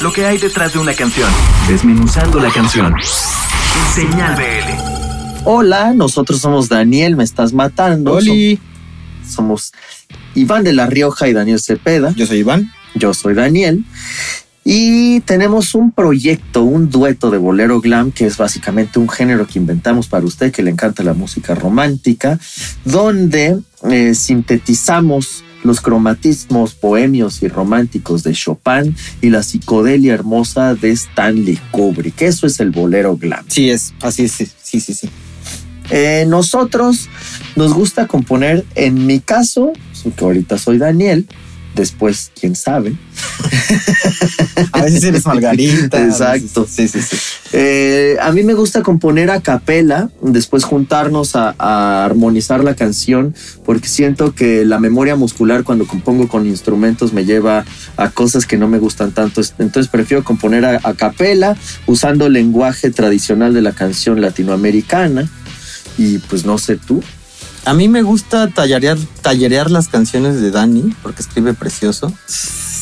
lo que hay detrás de una canción, desmenuzando la canción. Señal BL. Hola, nosotros somos Daniel, me estás matando. Oli. Som- Somos Iván de La Rioja y Daniel Cepeda. Yo soy Iván. Yo soy Daniel. Y tenemos un proyecto, un dueto de bolero glam, que es básicamente un género que inventamos para usted que le encanta la música romántica, donde eh, sintetizamos los cromatismos bohemios y románticos de Chopin y la psicodelia hermosa de Stanley Kubrick. Eso es el bolero glam. Sí, es. Así es. Sí, sí, sí. sí. Eh, nosotros nos gusta componer, en mi caso, que ahorita soy Daniel, después, quién sabe. A veces eres Margarita. Exacto. Sí, sí, sí. Eh, a mí me gusta componer a capela, después juntarnos a, a armonizar la canción, porque siento que la memoria muscular cuando compongo con instrumentos me lleva a cosas que no me gustan tanto. Entonces prefiero componer a, a capela, usando el lenguaje tradicional de la canción latinoamericana. Y pues no sé tú. A mí me gusta tallerear, tallerear las canciones de Dani porque escribe precioso.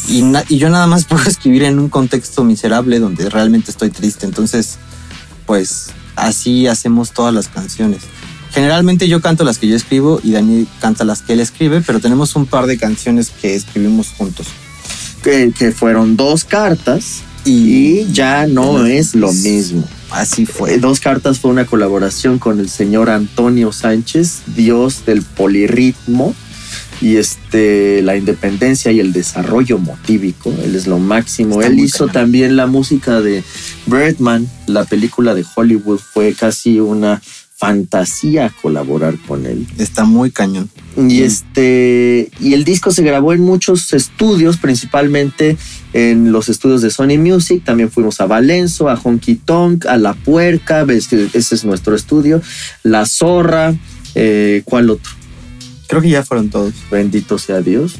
Y, y yo nada más puedo escribir en un contexto miserable donde realmente estoy triste. Entonces, pues así hacemos todas las canciones. Generalmente yo canto las que yo escribo y Dani canta las que él escribe, pero tenemos un par de canciones que escribimos juntos. Que, que fueron dos cartas y ya no es lo mismo. Así Fue- fue. Dos cartas fue una colaboración con el señor Antonio Sánchez, dios del polirritmo y este la independencia y el desarrollo motívico. Él es lo máximo. Está Él hizo también la música de Birdman, la película de Hollywood. Fue casi una fantasía colaborar con él. Está muy cañón. Y este y el disco se grabó en muchos estudios, principalmente en los estudios de Sony Music. También fuimos a Valenzo, a Honky Tonk, a La Puerca, ves que ese es nuestro estudio, La Zorra, eh, ¿cuál otro? Creo que ya fueron todos. Bendito sea Dios.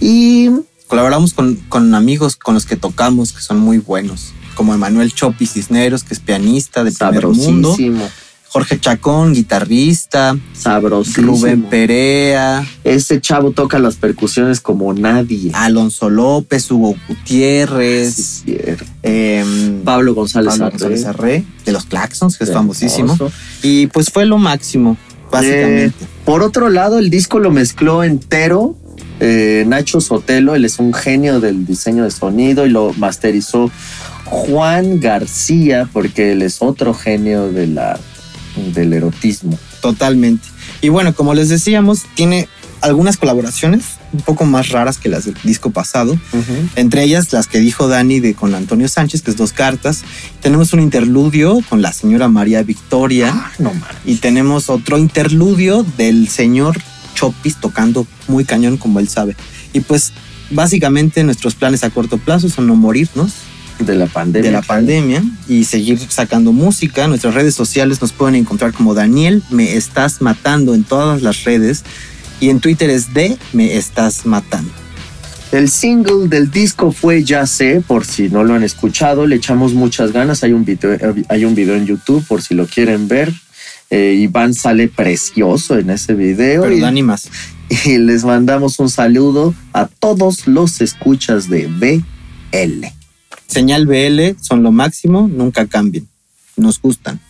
Y Colaboramos con, con amigos con los que tocamos que son muy buenos, como Emanuel Chopi Cisneros, que es pianista de primer mundo, sabrosísimo, Jorge Chacón, guitarrista, sabrosísimo. Rubén Perea, Ese chavo toca las percusiones como nadie. Alonso López, Hugo Gutiérrez, Sí, em, Pablo González, Pablo Arre. González Arre, de los Claxons, que es famosísimo. Y pues fue lo máximo, básicamente. Eh, por otro lado, el disco lo mezcló entero eh, Nacho Sotelo, él es un genio del diseño de sonido y lo masterizó Juan García, porque él es otro genio de la, del erotismo. Totalmente. Y bueno, como les decíamos, tiene algunas colaboraciones un poco más raras que las del disco pasado. Entre ellas las que dijo Dani de con Antonio Sánchez, que es dos cartas. Tenemos un interludio con la señora María Victoria. Ah, no mames. Y tenemos otro interludio del señor Chopis tocando muy cañón como él sabe. Y pues básicamente nuestros planes a corto plazo son no morirnos De la pandemia. de la pandemia y seguir sacando música. Nuestras redes sociales nos pueden encontrar como Daniel Me Estás Matando en todas las redes. Y en Twitter es de Me Estás Matando. El single del disco fue Ya sé, por si no lo han escuchado, le echamos muchas ganas. Hay un video, hay un video en YouTube por si lo quieren ver. Eh, Iván sale precioso en ese video. Pero y- Dani más. y les mandamos un saludo a todos los escuchas de BL. Señal BL son lo máximo, nunca cambien. Nos gustan.